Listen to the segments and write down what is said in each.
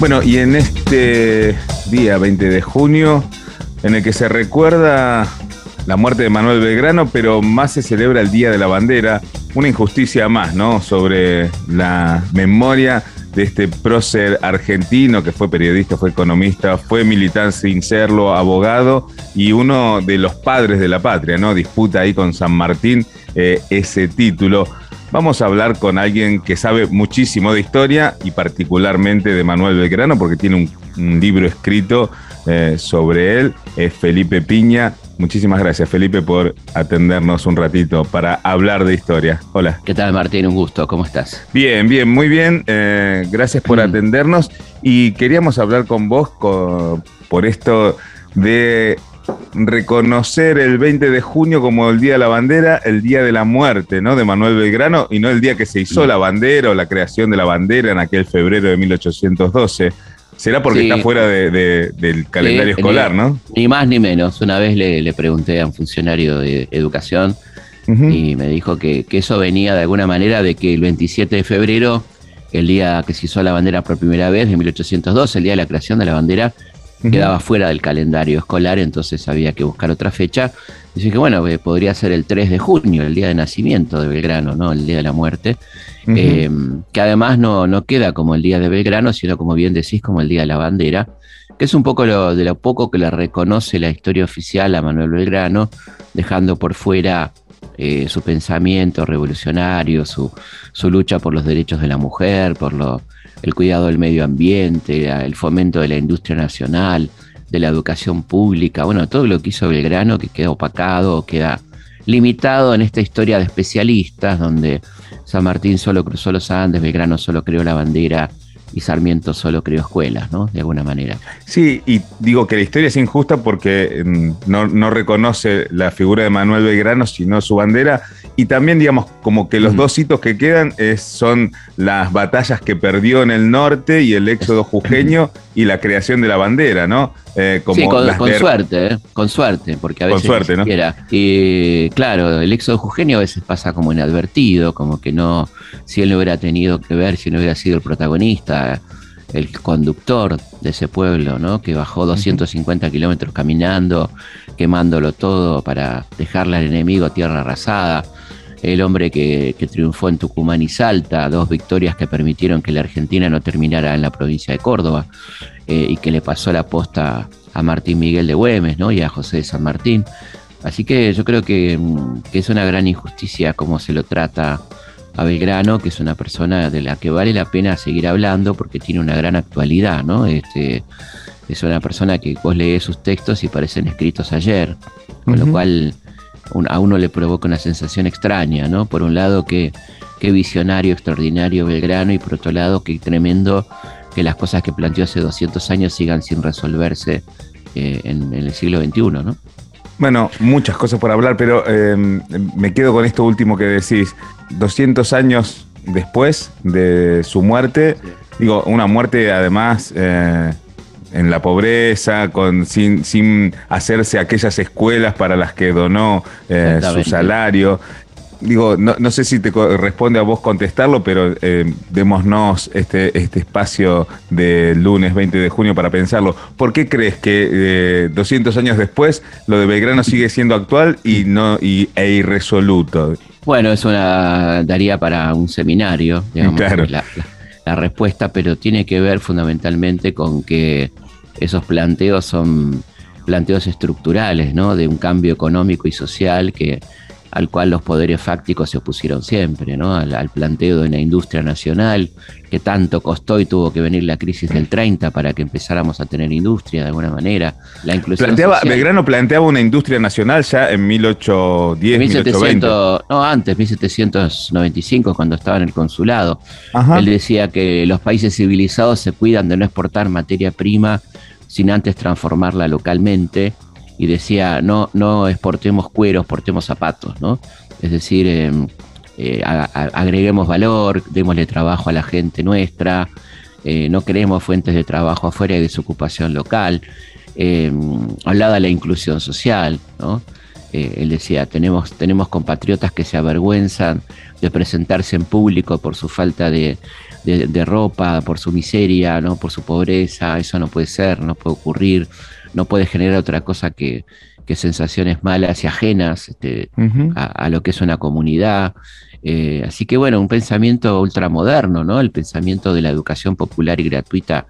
Bueno, y en este día 20 de junio, en el que se recuerda la muerte de Manuel Belgrano, pero más se celebra el Día de la Bandera, una injusticia más, ¿no? Sobre la memoria de este prócer argentino que fue periodista, fue economista, fue militante sin serlo, abogado y uno de los padres de la patria, ¿no? Disputa ahí con San Martín eh, ese título. Vamos a hablar con alguien que sabe muchísimo de historia y particularmente de Manuel Belgrano porque tiene un, libro escrito eh, sobre él, es Felipe Piña. Muchísimas gracias, Felipe, por atendernos un ratito para hablar de historia. Hola. ¿Qué tal, Martín? Un gusto. ¿Cómo estás? Bien, bien, muy bien. Eh, gracias por mm. atendernos. Y queríamos hablar con vos por esto de reconocer el 20 de junio como el Día de la Bandera, el Día de la Muerte, ¿no? De Manuel Belgrano, y no el día que se hizo la bandera o la creación de la bandera en aquel febrero de 1812. Será porque está fuera del calendario escolar, ¿no? Ni más ni menos. Una vez le, pregunté a un funcionario de educación y me dijo que, que, eso venía de alguna manera de que el 27 de febrero, el día que se hizo la bandera por primera vez, de 1812, el día de la creación de la bandera, quedaba fuera del calendario escolar, entonces había que buscar otra fecha. Dice que bueno, eh, podría ser el 3 de junio, el día de nacimiento de Belgrano, ¿no? El día de la muerte. Eh, que además no, no queda como el día de Belgrano, sino como bien decís, como el día de la bandera, que es un poco lo, de lo poco que le reconoce la historia oficial a Manuel Belgrano, dejando por fuera eh, su pensamiento revolucionario, su, su, lucha por los derechos de la mujer, por lo, el cuidado del medio ambiente, el fomento de la industria nacional, de la educación pública, bueno, todo lo que hizo Belgrano que queda opacado, queda limitado en esta historia de especialistas, donde San Martín solo cruzó los Andes, Belgrano solo creó la bandera y Sarmiento solo creó escuelas, ¿no? De alguna manera. Sí, y digo que la historia es injusta porque mm, no, no reconoce la figura de Manuel Belgrano, sino su bandera, y también, digamos, como que los dos hitos que quedan es, son las batallas que perdió en el norte y el éxodo jujeño y la creación de la bandera, ¿no? Eh, como sí, con, suerte, ¿eh? con suerte, porque a veces. Con suerte, ¿no? Y claro, el éxodo jujeño a veces pasa como inadvertido, como que no. Si él no hubiera tenido que ver, si no hubiera sido el protagonista, el conductor de ese pueblo, ¿no? Que bajó 250 kilómetros caminando, quemándolo todo para dejarle al enemigo tierra arrasada el hombre que, triunfó en Tucumán y Salta, dos victorias que permitieron que la Argentina no terminara en la provincia de Córdoba eh, y que le pasó la posta a Martín Miguel de Güemes ¿no? y a José de San Martín. Así que yo creo que, mm, que, es una gran injusticia cómo se lo trata a Belgrano, que es una persona de la que vale la pena seguir hablando porque tiene una gran actualidad, ¿no? Este, es una persona que vos lees sus textos y parecen escritos ayer, con lo cual a uno le provoca una sensación extraña, ¿no? Por un lado, qué, visionario, extraordinario Belgrano, y por otro lado, qué tremendo que las cosas que planteó hace 200 años sigan sin resolverse eh, en, el siglo XXI, ¿no? Bueno, muchas cosas por hablar, pero em, me quedo con esto último que decís. 200 años después de su muerte, digo, una muerte además eh, en la pobreza, con, sin, sin hacerse aquellas escuelas para las que donó eh, su salario. Digo, no, sé si te corresponde a vos contestarlo, pero eh, démonos este, este espacio del lunes 20 de junio para pensarlo. ¿Por qué crees que 200 eh, años después lo de Belgrano sigue siendo actual y no y, e irresoluto? Bueno, es una daría para un seminario, digamos, la respuesta, pero tiene que ver fundamentalmente con que esos planteos son planteos estructurales, ¿no? De un cambio económico y social que al cual los poderes fácticos se opusieron siempre, ¿no? Al, planteo de una industria nacional que tanto costó y tuvo que venir la crisis del 30 para que empezáramos a tener industria de alguna manera. La inclusión planteaba, Belgrano planteaba una industria nacional ya en 1810, 1700, No, antes, 1795, cuando estaba en el consulado. Él decía que los países civilizados se cuidan de no exportar materia prima sin antes transformarla localmente y decía, no, no exportemos cueros, exportemos zapatos, ¿no? Es decir, em, eh, agreguemos valor, démosle trabajo a la gente nuestra, eh, no queremos fuentes de trabajo afuera y desocupación local. Hablaba de la inclusión social, ¿no? Eh, él decía, tenemos, tenemos compatriotas que se avergüenzan de presentarse en público por su falta de, ropa, por su miseria, ¿no? por su pobreza, eso no puede ser, no puede ocurrir, no puede generar otra cosa que, sensaciones malas y ajenas este, a, lo que es una comunidad. Eh, así que bueno, un pensamiento ultramoderno, ¿no? El pensamiento de la educación popular y gratuita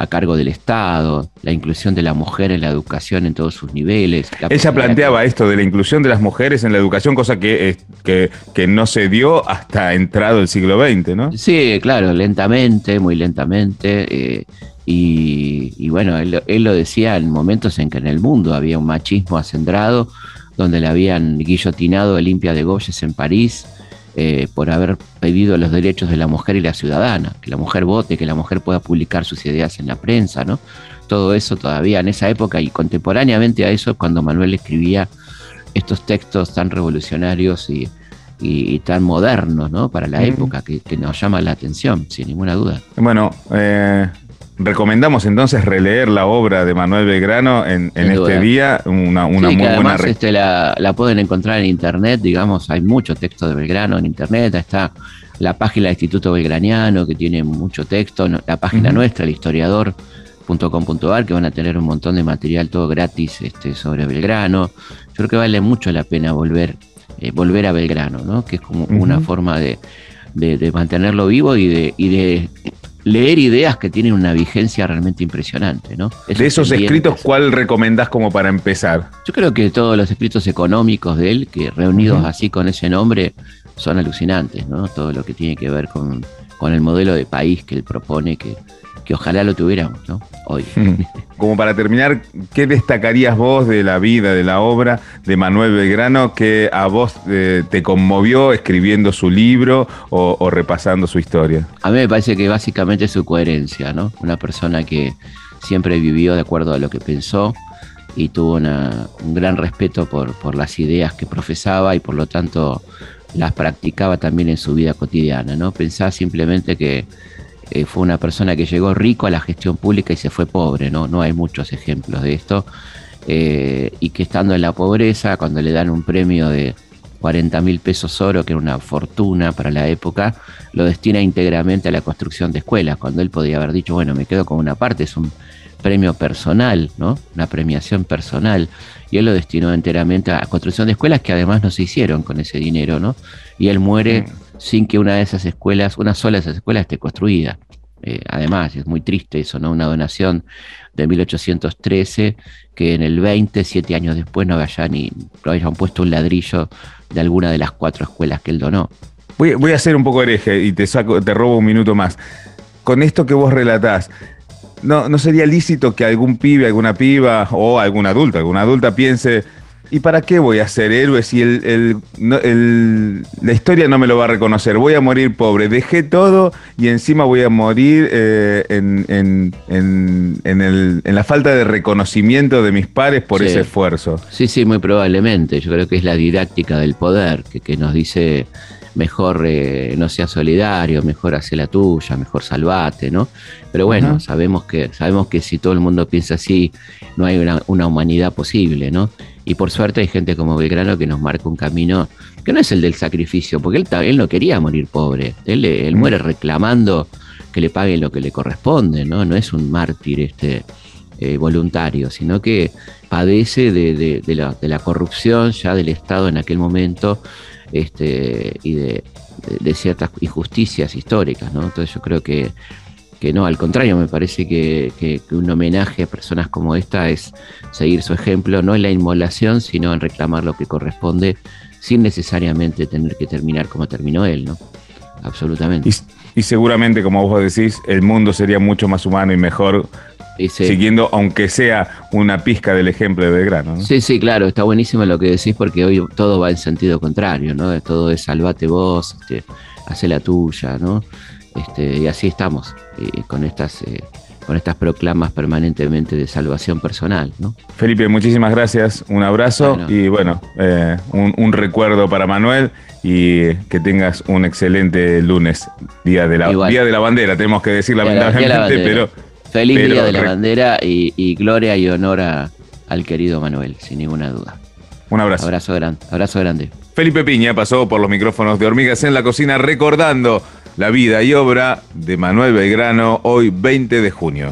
a cargo del Estado, la inclusión de la mujer en la educación en todos sus niveles. Ella planteaba esto de la inclusión de las mujeres en la educación, cosa que, que, que, no se dio hasta entrado el siglo XX, ¿no? Sí, claro, lentamente, muy lentamente. Eh, y, bueno, él, él, lo decía en momentos en que en el mundo había un machismo acendrado, donde le habían guillotinado a Limpia de Goyes en París, eh, por haber pedido los derechos de la mujer y la ciudadana, que la mujer vote, que la mujer pueda publicar sus ideas en la prensa, ¿no? Todo eso todavía en esa época y contemporáneamente a eso cuando Manuel escribía estos textos tan revolucionarios y, tan modernos, ¿no? Para la época que, que, nos llama la atención, sin ninguna duda. Bueno, eh, Recomendamos entonces releer la obra de Manuel Belgrano en, este día, una, una muy buena este, la, la, pueden encontrar en internet, digamos, hay mucho texto de Belgrano en internet, está la página del Instituto Belgraniano que tiene mucho texto, la página nuestra, el historiador.com.ar, que van a tener un montón de material todo gratis este, sobre Belgrano. Yo creo que vale mucho la pena volver, eh, volver a Belgrano, ¿no? que es como una forma de, de, mantenerlo vivo y de, y de leer ideas que tienen una vigencia realmente impresionante. ¿no? de esos escritos, ¿cuál recomendás como para empezar? Yo creo que todos los escritos económicos de él, que reunidos así con ese nombre, son alucinantes, ¿no? Todo lo que tiene que ver con, con el modelo de país que él propone, que, que ojalá lo tuviéramos, ¿no? Hoy. Como para terminar, ¿qué destacarías vos de la vida, de la obra de Manuel Belgrano que a vos eh, te conmovió escribiendo su libro o, repasando su historia? A mí me parece que básicamente es su coherencia, ¿no? Una persona que siempre vivió de acuerdo a lo que pensó y tuvo un gran respeto por, por las ideas que profesaba y por lo tanto las practicaba también en su vida cotidiana, ¿no? Pensaba simplemente que eh, fue una persona que llegó rico a la gestión pública y se fue pobre, ¿no? No hay muchos ejemplos de esto. Eh, y que estando en la pobreza, cuando le dan un premio de 40 mil pesos oro, que era una fortuna para la época, lo destina íntegramente a la construcción de escuelas, cuando él podía haber dicho, bueno, me quedo con una parte, es un premio personal, ¿no? Una premiación personal. Y él lo destinó enteramente a la construcción de escuelas que además no se hicieron con ese dinero, ¿no? Y él muere mm sin que una de esas escuelas, una sola de esas escuelas esté construida. Eh, además, es muy triste eso, ¿no? Una donación de 1813 que en el 20, siete años después, no hayan, ni, hayan puesto un ladrillo de alguna de las cuatro escuelas que él donó. Voy, a ser un poco hereje y te, saco, te robo un minuto más. Con esto que vos relatás, ¿no, ¿no sería lícito que algún pibe, alguna piba o algún adulto, alguna adulta piense ¿Y para qué voy a ser héroe si el, la historia no me lo va a reconocer? Voy a morir pobre. Dejé todo y encima voy a morir eh, en, la falta de reconocimiento de mis pares por ese esfuerzo. Sí, sí, muy probablemente. Yo creo que es la didáctica del poder que, que nos dice mejor eh, no sea solidario, mejor hace la tuya, mejor salvate, ¿no? Pero bueno, sabemos, que, sabemos que si todo el mundo piensa así, no hay una, una, humanidad posible, ¿no? Y por suerte hay gente como Belgrano que nos marca un camino que no es el del sacrificio, porque él, él no quería morir pobre, él, él muere reclamando que le paguen lo que le corresponde, ¿no? No es un mártir este eh, voluntario, sino que padece de, de, de, la, de la corrupción ya del Estado en aquel momento este, y de, ciertas injusticias históricas, ¿no? Entonces yo creo que, que no, al contrario, me parece que, un homenaje a personas como esta es seguir su ejemplo, no en la inmolación, sino en reclamar lo que corresponde, sin necesariamente tener que terminar como terminó él, ¿no? Absolutamente. y seguramente, como vos decís, el mundo sería mucho más humano y mejor Siguiendo, aunque sea una pizca del ejemplo de Belgrano. ¿no? Sí, sí, claro, está buenísimo lo que decís porque hoy todo va en sentido contrario, ¿no? Todo es salvate vos, este, hace la tuya, ¿no? Este, y así estamos, eh, con estas... Eh, con estas proclamas permanentemente de salvación personal. ¿no? Felipe, muchísimas gracias, un abrazo y bueno, eh, un, recuerdo para Manuel y que tengas un excelente lunes, Día de la, día de la Bandera, tenemos que decir lamentablemente, pero Feliz Día de la Bandera y, gloria y honor al querido Manuel, sin ninguna duda. Un abrazo. Abrazo grande. Abrazo grande. Felipe Piña pasó por los micrófonos de Hormigas en la Cocina recordando la vida y obra de Manuel Belgrano hoy 20 de junio.